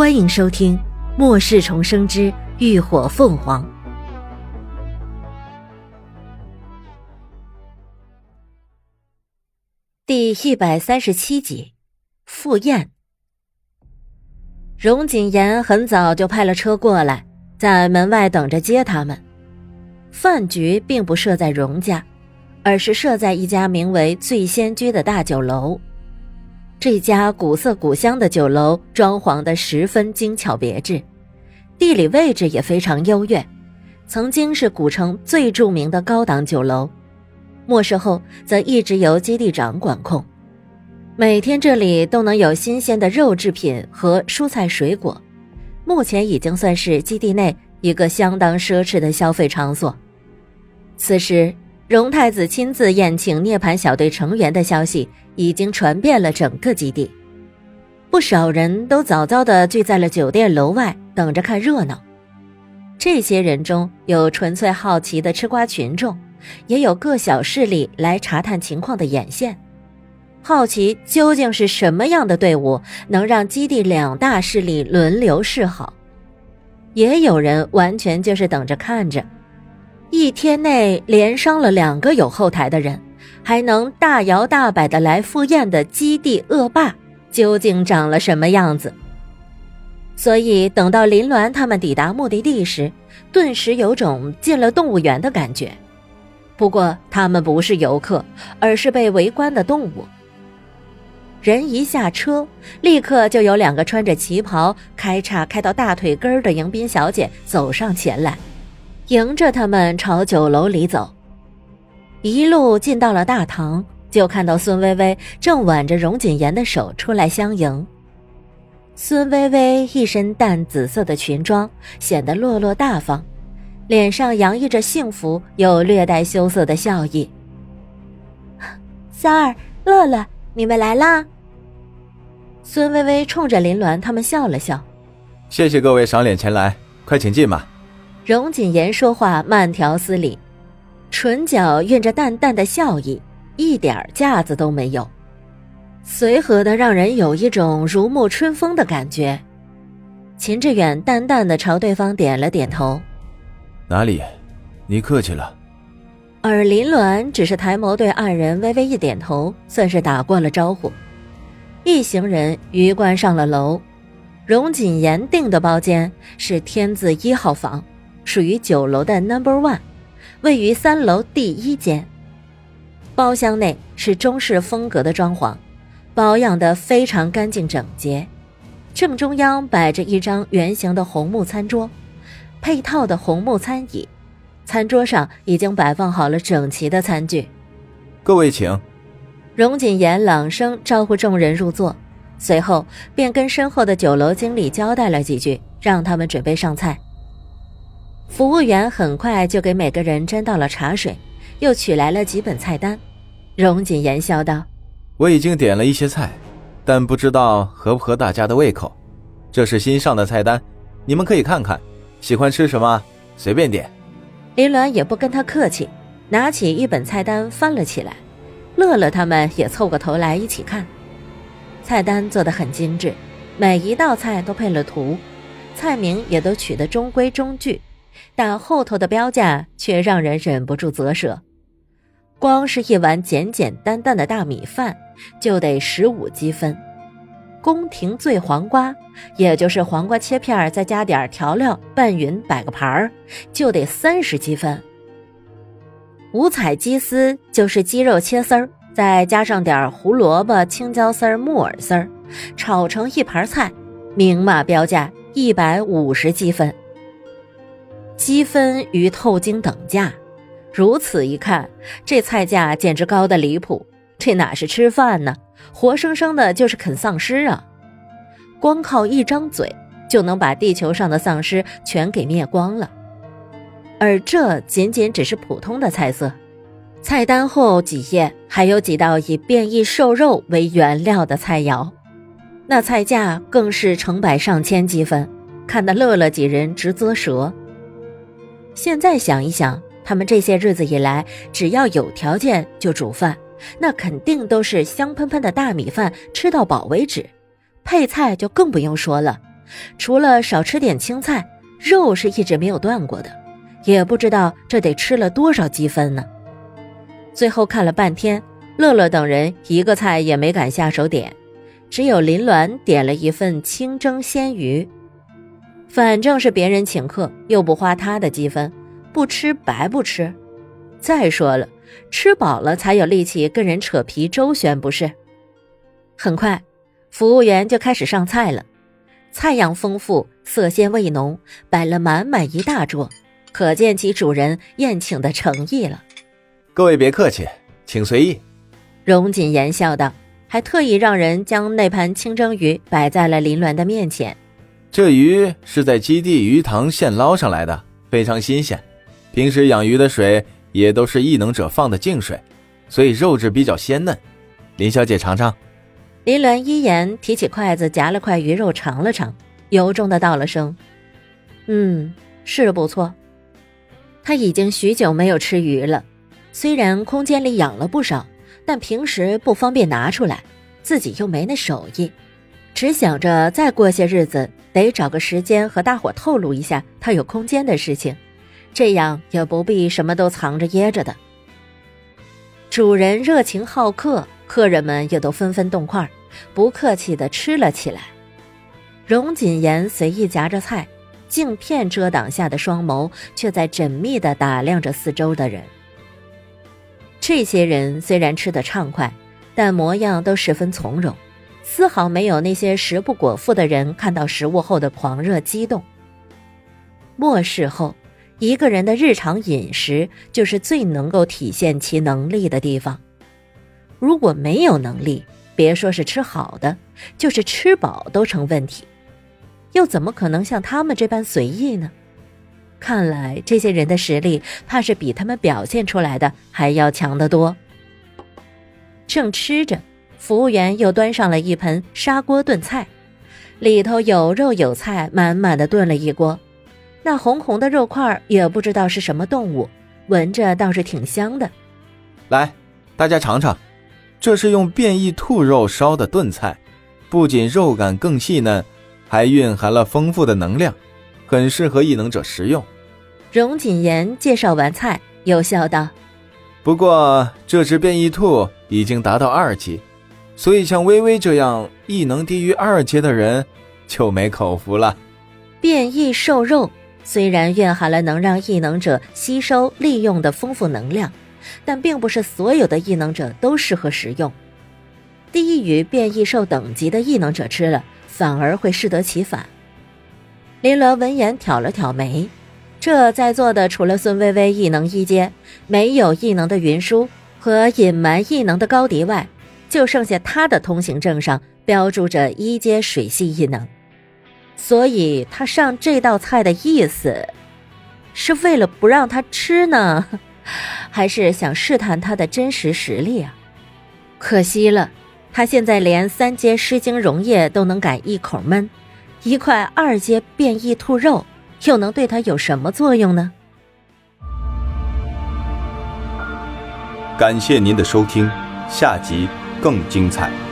欢迎收听《末世重生之浴火凤凰》第一百三十七集。赴宴，荣锦言很早就派了车过来，在门外等着接他们。饭局并不设在荣家，而是设在一家名为“醉仙居”的大酒楼。这家古色古香的酒楼装潢的十分精巧别致，地理位置也非常优越，曾经是古城最著名的高档酒楼。末世后则一直由基地长管控，每天这里都能有新鲜的肉制品和蔬菜水果，目前已经算是基地内一个相当奢侈的消费场所。此时。荣太子亲自宴请涅槃小队成员的消息已经传遍了整个基地，不少人都早早的聚在了酒店楼外，等着看热闹。这些人中有纯粹好奇的吃瓜群众，也有各小势力来查探情况的眼线，好奇究竟是什么样的队伍能让基地两大势力轮流示好，也有人完全就是等着看着。一天内连伤了两个有后台的人，还能大摇大摆的来赴宴的基地恶霸，究竟长了什么样子？所以等到林鸾他们抵达目的地时，顿时有种进了动物园的感觉。不过他们不是游客，而是被围观的动物。人一下车，立刻就有两个穿着旗袍、开叉开到大腿根儿的迎宾小姐走上前来。迎着他们朝酒楼里走，一路进到了大堂，就看到孙薇薇正挽着荣锦言的手出来相迎。孙薇薇一身淡紫色的裙装，显得落落大方，脸上洋溢着幸福又略带羞涩的笑意。三儿、乐乐，你们来啦！孙薇薇冲着林鸾他们笑了笑：“谢谢各位赏脸前来，快请进吧。”荣锦言说话慢条斯理，唇角蕴着淡淡的笑意，一点架子都没有，随和的让人有一种如沐春风的感觉。秦志远淡淡的朝对方点了点头：“哪里，你客气了。”而林鸾只是抬眸对二人微微一点头，算是打过了招呼。一行人鱼贯上了楼，荣锦言订的包间是天字一号房。属于酒楼的 Number One，位于三楼第一间。包厢内是中式风格的装潢，保养的非常干净整洁。正中央摆着一张圆形的红木餐桌，配套的红木餐椅。餐桌上已经摆放好了整齐的餐具。各位请。荣锦言朗声招呼众人入座，随后便跟身后的酒楼经理交代了几句，让他们准备上菜。服务员很快就给每个人斟到了茶水，又取来了几本菜单。荣锦言笑道：“我已经点了一些菜，但不知道合不合大家的胃口。这是新上的菜单，你们可以看看，喜欢吃什么随便点。”林鸾也不跟他客气，拿起一本菜单翻了起来。乐乐他们也凑过头来一起看。菜单做的很精致，每一道菜都配了图，菜名也都取得中规中矩。但后头的标价却让人忍不住啧舌，光是一碗简简单单的大米饭就得十五积分，宫廷醉黄瓜，也就是黄瓜切片再加点调料拌匀摆个盘儿，就得三十积分。五彩鸡丝就是鸡肉切丝儿，再加上点胡萝卜、青椒丝、木耳丝儿，炒成一盘菜，明码标价一百五十积分。积分与透晶等价，如此一看，这菜价简直高的离谱。这哪是吃饭呢？活生生的就是啃丧尸啊！光靠一张嘴就能把地球上的丧尸全给灭光了。而这仅仅只是普通的菜色，菜单后几页还有几道以变异兽肉为原料的菜肴，那菜价更是成百上千积分，看得乐乐几人直啧舌。现在想一想，他们这些日子以来，只要有条件就煮饭，那肯定都是香喷喷的大米饭，吃到饱为止。配菜就更不用说了，除了少吃点青菜，肉是一直没有断过的，也不知道这得吃了多少积分呢。最后看了半天，乐乐等人一个菜也没敢下手点，只有林鸾点了一份清蒸鲜鱼。反正是别人请客，又不花他的积分，不吃白不吃。再说了，吃饱了才有力气跟人扯皮周旋，不是？很快，服务员就开始上菜了，菜样丰富，色鲜味浓，摆了满满一大桌，可见其主人宴请的诚意了。各位别客气，请随意。荣锦言笑道，还特意让人将那盘清蒸鱼摆在了林鸾的面前。这鱼是在基地鱼塘现捞上来的，非常新鲜。平时养鱼的水也都是异能者放的净水，所以肉质比较鲜嫩。林小姐尝尝。林鸾一言提起筷子夹了块鱼肉尝了尝，由衷的道了声：“嗯，是不错。”他已经许久没有吃鱼了，虽然空间里养了不少，但平时不方便拿出来，自己又没那手艺，只想着再过些日子。得找个时间和大伙透露一下他有空间的事情，这样也不必什么都藏着掖着的。主人热情好客，客人们也都纷纷动筷，不客气的吃了起来。荣锦言随意夹着菜，镜片遮挡下的双眸却在缜密的打量着四周的人。这些人虽然吃得畅快，但模样都十分从容。丝毫没有那些食不果腹的人看到食物后的狂热激动。末世后，一个人的日常饮食就是最能够体现其能力的地方。如果没有能力，别说是吃好的，就是吃饱都成问题。又怎么可能像他们这般随意呢？看来这些人的实力，怕是比他们表现出来的还要强得多。正吃着。服务员又端上了一盆砂锅炖菜，里头有肉有菜，满满的炖了一锅。那红红的肉块也不知道是什么动物，闻着倒是挺香的。来，大家尝尝，这是用变异兔肉烧的炖菜，不仅肉感更细嫩，还蕴含了丰富的能量，很适合异能者食用。荣锦言介绍完菜，又笑道：“不过这只变异兔已经达到二级。”所以，像微微这样异能低于二阶的人，就没口福了。变异兽肉虽然蕴含了能让异能者吸收利用的丰富能量，但并不是所有的异能者都适合食用。低于变异兽等级的异能者吃了，反而会适得其反。林鸾闻言挑了挑眉，这在座的除了孙微微异能一阶，没有异能的云舒和隐瞒异能的高迪外。就剩下他的通行证上标注着一阶水系异能，所以他上这道菜的意思，是为了不让他吃呢，还是想试探他的真实实力啊？可惜了，他现在连三阶狮精溶液都能敢一口闷，一块二阶变异兔肉又能对他有什么作用呢？感谢您的收听，下集。更精彩。